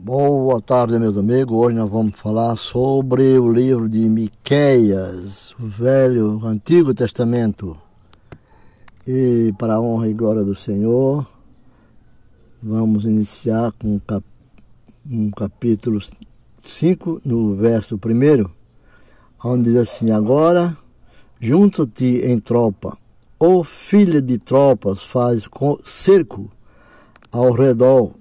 Boa tarde, meus amigos. Hoje nós vamos falar sobre o livro de Miqueias, o Velho, o Antigo Testamento. E para a honra e glória do Senhor, vamos iniciar com um capítulo 5, no verso 1, onde diz assim: Agora, junto-te em tropa, ou filha de tropas, faz cerco ao redor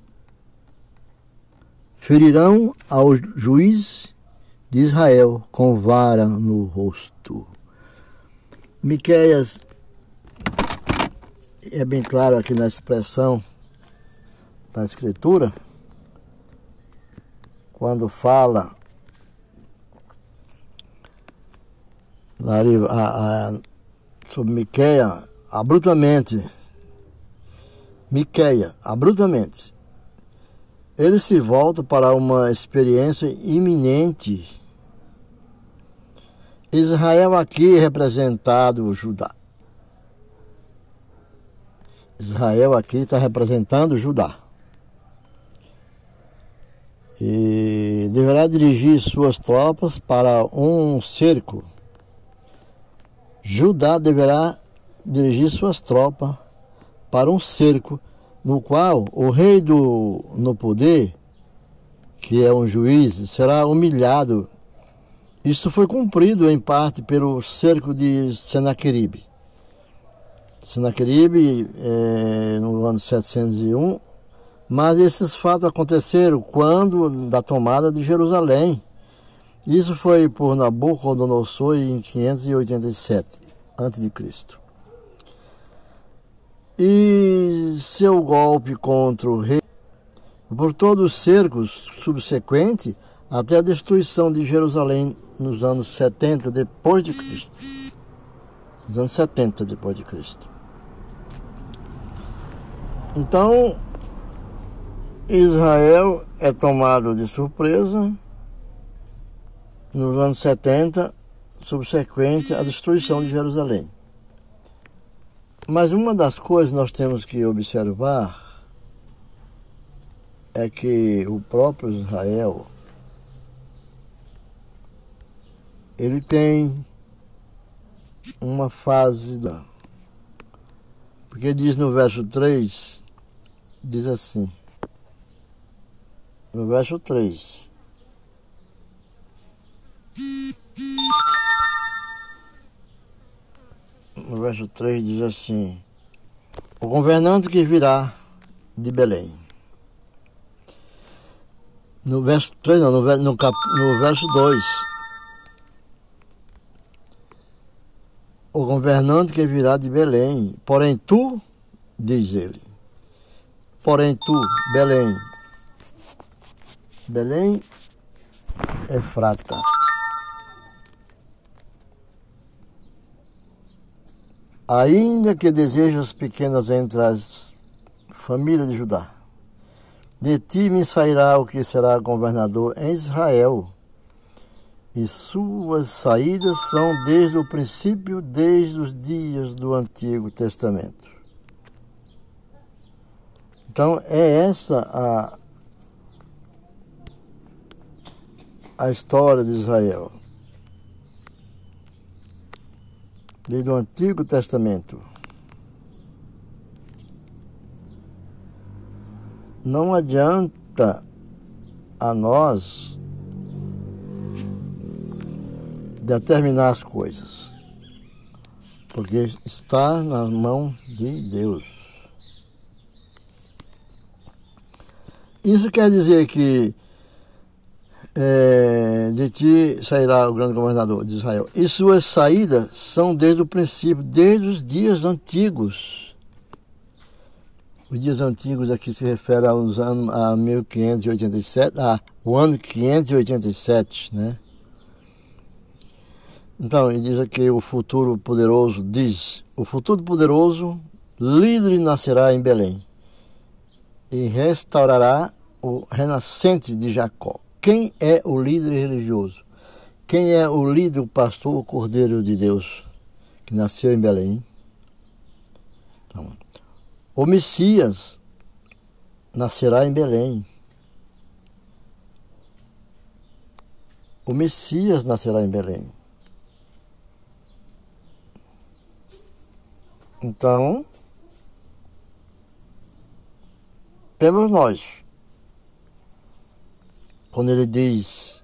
ferirão ao juiz de Israel com vara no rosto. Miqueias é bem claro aqui na expressão da escritura, quando fala a, a, sobre Miqueia, abruptamente, Miqueia, abruptamente, ele se volta para uma experiência iminente. Israel aqui representado Judá. Israel aqui está representando Judá. E deverá dirigir suas tropas para um cerco. Judá deverá dirigir suas tropas para um cerco no qual o rei do, no poder, que é um juiz, será humilhado. Isso foi cumprido em parte pelo cerco de Senaqueribe. Senaqueribe é, no ano 701, mas esses fatos aconteceram quando da tomada de Jerusalém. Isso foi por Nabucodonosor em 587 a.C e seu golpe contra o rei, por todos os cercos subsequentes, até a destruição de Jerusalém nos anos 70 depois de Cristo. Nos anos 70 depois de Cristo. Então, Israel é tomado de surpresa nos anos 70, subsequente à destruição de Jerusalém. Mas uma das coisas nós temos que observar é que o próprio Israel ele tem uma fase da porque diz no verso 3 diz assim no verso 3 no verso 3 diz assim: O governante que virá de Belém. No verso 3, não, no, no, cap, no verso 2. O governante que virá de Belém. Porém, tu, diz ele. Porém, tu, Belém. Belém é frata. Ainda que desejas pequenas entre as famílias de Judá. De ti me sairá o que será governador em Israel, e suas saídas são desde o princípio, desde os dias do Antigo Testamento. Então é essa a, a história de Israel. Desde o Antigo Testamento. Não adianta a nós determinar as coisas, porque está na mão de Deus. Isso quer dizer que é, de ti sairá o grande governador de Israel. E suas saídas são desde o princípio, desde os dias antigos. Os dias antigos aqui se refere aos anos a 1587, a o ano 587, né? Então, ele diz aqui o futuro poderoso diz: o futuro poderoso líder nascerá em Belém e restaurará o renascente de Jacó. Quem é o líder religioso? Quem é o líder, o pastor, o cordeiro de Deus que nasceu em Belém? Então, o Messias nascerá em Belém. o Messias nascerá em Belém. Então, temos nós. Quando ele diz,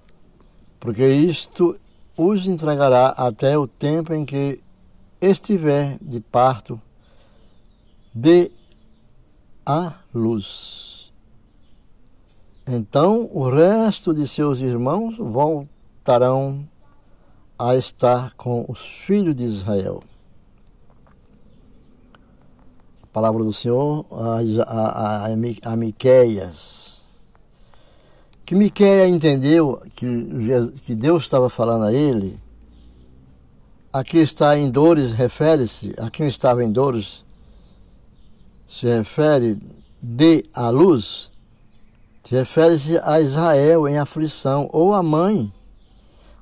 porque isto os entregará até o tempo em que estiver de parto de a luz. Então o resto de seus irmãos voltarão a estar com os filhos de Israel. A palavra do Senhor a, a, a, a Miqueias. Que Miqueias entendeu que Deus estava falando a ele. Aqui está em dores, refere-se, a quem estava em dores, se refere de a luz, se refere-se a Israel em aflição, ou a mãe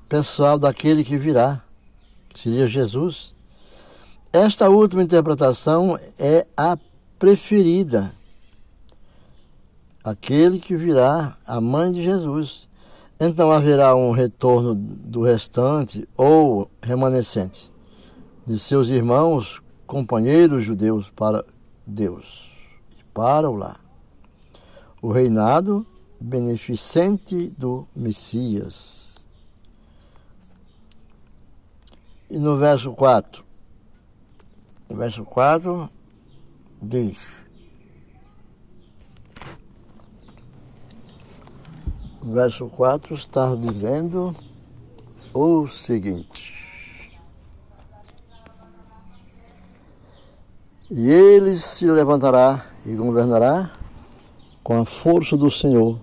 pessoal daquele que virá, que seria Jesus. Esta última interpretação é a preferida. Aquele que virá, a mãe de Jesus. Então haverá um retorno do restante ou remanescente de seus irmãos, companheiros judeus para Deus e para o lar. O reinado beneficente do Messias. E no verso 4, o verso 4 diz: verso 4 está dizendo o seguinte: E ele se levantará e governará com a força do Senhor,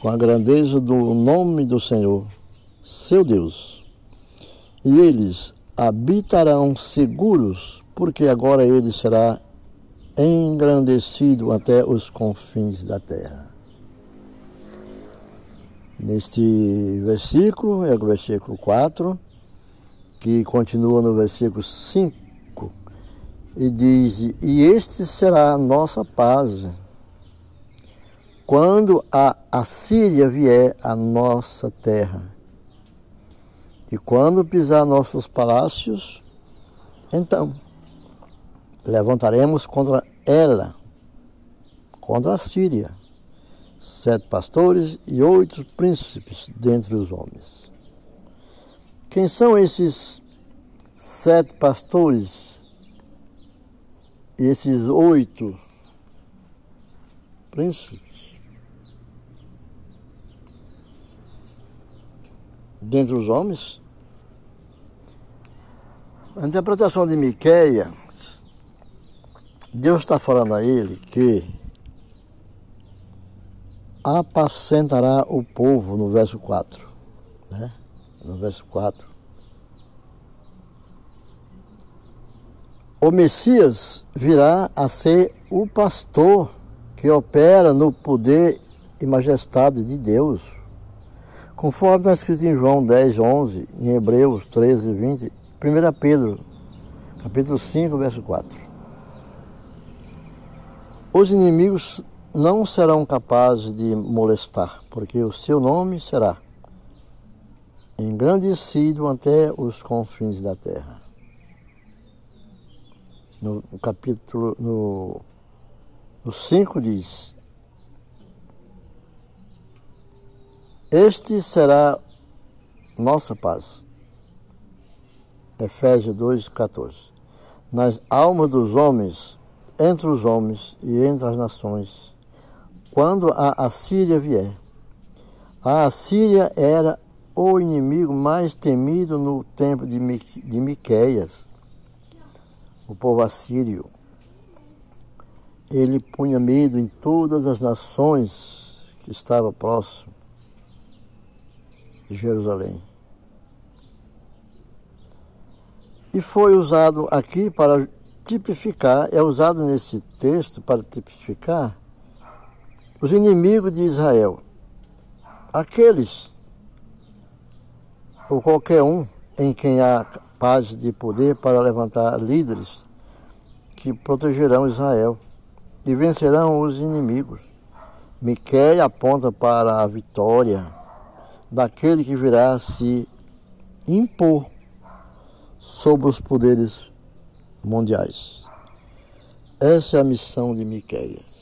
com a grandeza do nome do Senhor, seu Deus. E eles habitarão seguros, porque agora ele será engrandecido até os confins da terra. Neste versículo, é o versículo 4, que continua no versículo 5 e diz: E este será a nossa paz. Quando a Assíria vier à nossa terra, e quando pisar nossos palácios, então levantaremos contra ela, contra a Síria, sete pastores e oito príncipes dentre os homens. Quem são esses sete pastores esses oito príncipes, dentre os homens, a interpretação de Miqueia, Deus está falando a ele que apacentará o povo no verso 4, né? No verso 4. o Messias virá a ser o pastor que opera no poder e majestade de Deus. Conforme está escrito em João 10, 11, em Hebreus 13, 20, 1 Pedro, capítulo 5, verso 4. Os inimigos não serão capazes de molestar, porque o seu nome será engrandecido até os confins da terra no, capítulo no, no 5 diz: Este será nossa paz. Efésios 2, 14. Nas almas dos homens, entre os homens e entre as nações, quando a Assíria vier. A Assíria era o inimigo mais temido no tempo de, de Miqueias o povo assírio, ele punha medo em todas as nações que estavam próximo de Jerusalém. E foi usado aqui para tipificar, é usado nesse texto para tipificar os inimigos de Israel. Aqueles, ou qualquer um, em quem há paz de poder para levantar líderes que protegerão Israel e vencerão os inimigos. Miquel aponta para a vitória daquele que virá se impor sobre os poderes mundiais. Essa é a missão de Miqueias.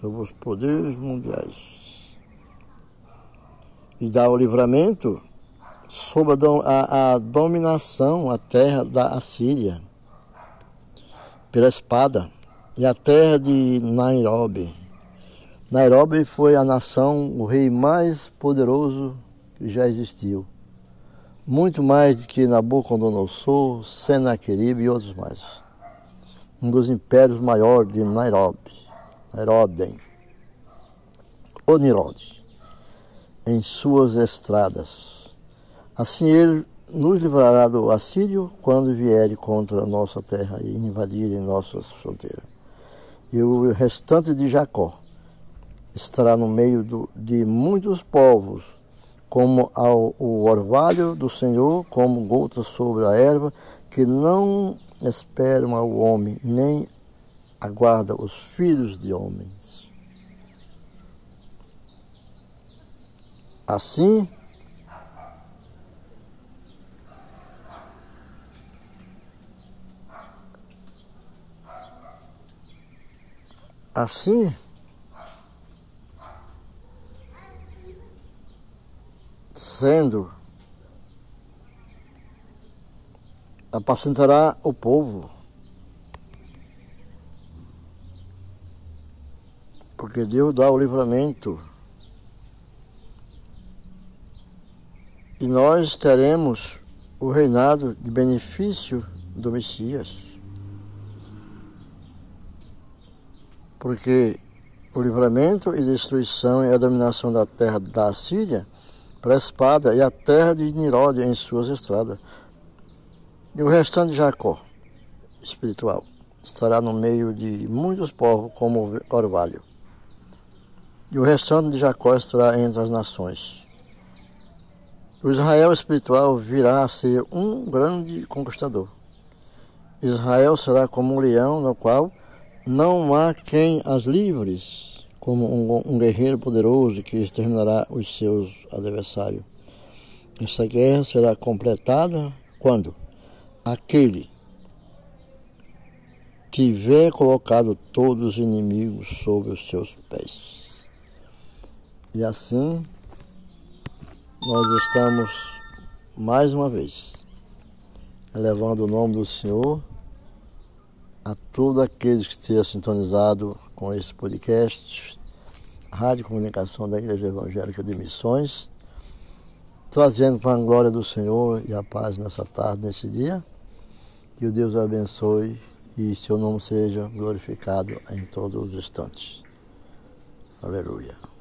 Sobre os poderes mundiais. E dá o livramento sobre a, a dominação, a terra da Assíria, pela espada, e a terra de Nairobi. Nairobi foi a nação, o rei mais poderoso que já existiu. Muito mais do que Nabucodonosor, Senaqueribe e outros mais. Um dos impérios maiores de Nairobi, Nairoden, ou Nirode, em suas estradas Assim ele nos livrará do assírio quando vier contra a nossa terra e invadir em nossas fronteiras. E o restante de Jacó estará no meio do, de muitos povos, como ao, o orvalho do Senhor, como gotas sobre a erva, que não esperam ao homem, nem aguarda os filhos de homens. Assim, Assim, sendo, apacentará o povo, porque Deus dá o livramento. E nós teremos o reinado de benefício do Messias. porque o livramento e destruição e a dominação da terra da Síria para a espada e a terra de Nirode em suas estradas. E o restante de Jacó, espiritual, estará no meio de muitos povos como orvalho. E o restante de Jacó estará entre as nações. O Israel espiritual virá a ser um grande conquistador. Israel será como um leão no qual não há quem as livres, como um, um guerreiro poderoso que exterminará os seus adversários. Essa guerra será completada quando aquele tiver colocado todos os inimigos sobre os seus pés. E assim nós estamos mais uma vez elevando o nome do Senhor a todos aqueles que estejam sintonizados com esse podcast, Rádio Comunicação da Igreja Evangélica de Missões, trazendo para a glória do Senhor e a paz nessa tarde, nesse dia. Que o Deus abençoe e seu nome seja glorificado em todos os instantes. Aleluia.